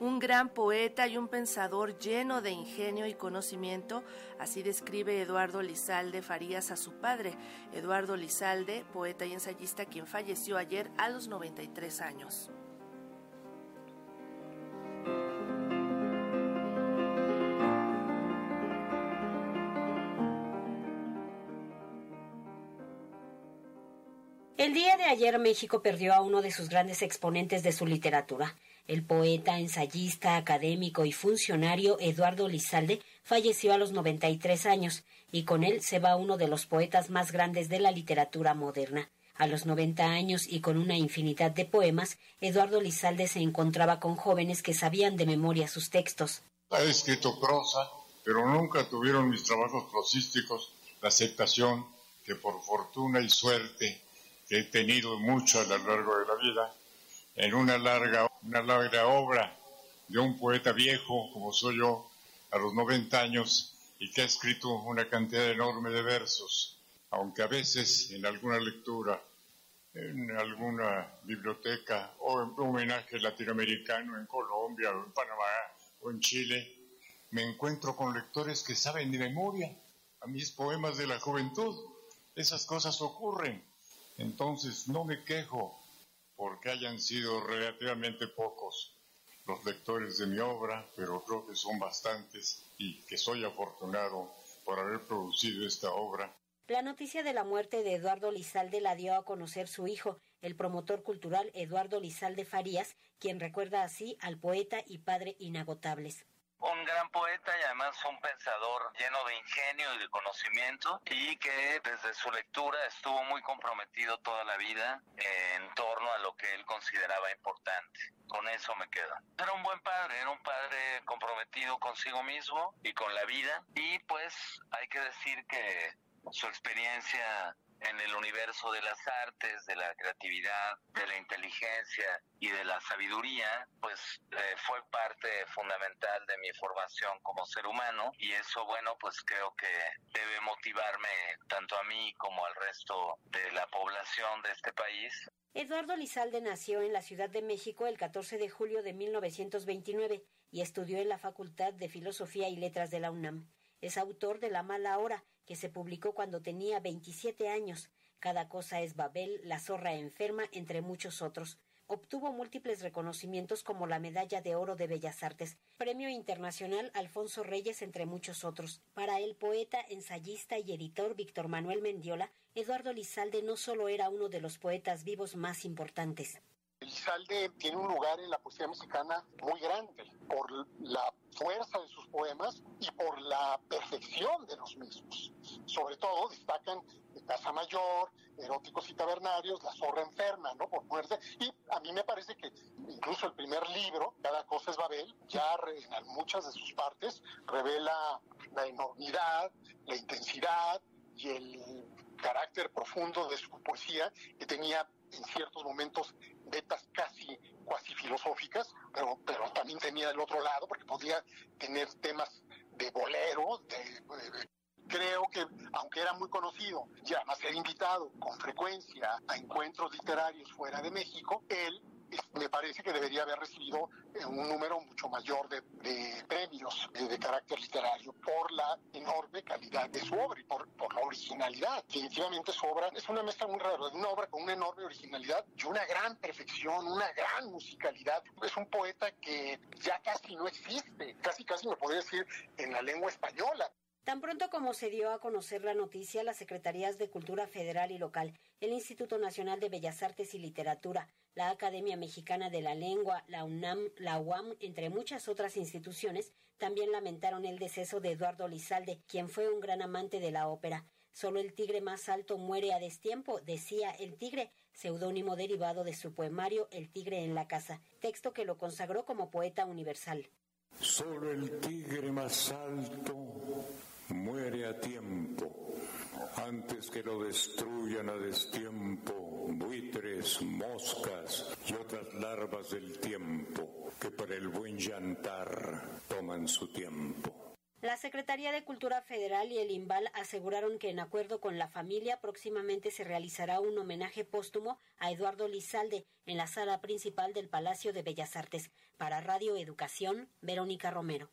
un gran poeta y un pensador lleno de ingenio y conocimiento, así describe Eduardo Lizalde Farías a su padre, Eduardo Lizalde, poeta y ensayista quien falleció ayer a los 93 años. El día de ayer México perdió a uno de sus grandes exponentes de su literatura. El poeta, ensayista, académico y funcionario Eduardo Lizalde falleció a los 93 años y con él se va uno de los poetas más grandes de la literatura moderna. A los 90 años y con una infinidad de poemas, Eduardo Lizalde se encontraba con jóvenes que sabían de memoria sus textos. Ha escrito prosa, pero nunca tuvieron mis trabajos prosísticos la aceptación que por fortuna y suerte he tenido mucho a lo largo de la vida, en una larga, una larga obra de un poeta viejo como soy yo, a los 90 años, y que ha escrito una cantidad enorme de versos, aunque a veces en alguna lectura, en alguna biblioteca o en homenaje latinoamericano en Colombia o en Panamá o en Chile, me encuentro con lectores que saben de memoria a mis poemas de la juventud. Esas cosas ocurren. Entonces no me quejo porque hayan sido relativamente pocos los lectores de mi obra, pero creo que son bastantes y que soy afortunado por haber producido esta obra. La noticia de la muerte de Eduardo Lizalde la dio a conocer su hijo, el promotor cultural Eduardo Lizalde Farías, quien recuerda así al poeta y padre inagotable un gran poeta y además un pensador lleno de ingenio y de conocimiento y que desde su lectura estuvo muy comprometido toda la vida en torno a lo que él consideraba importante. Con eso me quedo. Era un buen padre, era un padre comprometido consigo mismo y con la vida y pues hay que decir que su experiencia en el universo de las artes, de la creatividad, de la inteligencia y de la sabiduría, pues eh, fue parte fundamental de mi formación como ser humano y eso, bueno, pues creo que debe motivarme tanto a mí como al resto de la población de este país. Eduardo Lizalde nació en la Ciudad de México el 14 de julio de 1929 y estudió en la Facultad de Filosofía y Letras de la UNAM. Es autor de La mala hora, que se publicó cuando tenía 27 años. Cada cosa es Babel, La zorra enferma, entre muchos otros. Obtuvo múltiples reconocimientos como la Medalla de Oro de Bellas Artes, Premio Internacional Alfonso Reyes, entre muchos otros. Para el poeta, ensayista y editor Víctor Manuel Mendiola, Eduardo Lizalde no solo era uno de los poetas vivos más importantes. Lizalde tiene un lugar en la poesía mexicana muy grande por la fuerza de sus poemas y por la perfección de los mismos. Sobre todo destacan Casa Mayor, Eróticos y Tabernarios, La Zorra Enferma, ¿no? Por muerte. Y a mí me parece que incluso el primer libro, Cada cosa es Babel, ya en muchas de sus partes revela la enormidad, la intensidad y el carácter profundo de su poesía que tenía en ciertos momentos vetas casi cuasi filosóficas, pero, pero también tenía el otro lado, porque podía tener temas de bolero, creo que aunque era muy conocido y además era invitado con frecuencia a encuentros literarios fuera de México, él me parece que debería haber recibido eh, un número mucho mayor de, premios de, de, carácter literario por la enorme calidad de su obra y por, por, la originalidad. Definitivamente obra es una mezcla muy rara, una obra con una enorme originalidad y una gran perfección, una gran musicalidad. Es un poeta que ya casi no existe, casi casi me podría decir en la lengua española. Tan pronto como se dio a conocer la noticia, las Secretarías de Cultura Federal y Local, el Instituto Nacional de Bellas Artes y Literatura, la Academia Mexicana de la Lengua, la UNAM, la UAM, entre muchas otras instituciones, también lamentaron el deceso de Eduardo Lizalde, quien fue un gran amante de la ópera. Solo el tigre más alto muere a destiempo, decía el tigre, seudónimo derivado de su poemario El tigre en la casa, texto que lo consagró como poeta universal. Solo el tigre más alto muere a tiempo, antes que lo destruyan a destiempo buitres, moscas y otras larvas del tiempo que para el buen llantar toman su tiempo. La Secretaría de Cultura Federal y el IMBAL aseguraron que en acuerdo con la familia próximamente se realizará un homenaje póstumo a Eduardo Lizalde en la sala principal del Palacio de Bellas Artes. Para Radio Educación, Verónica Romero.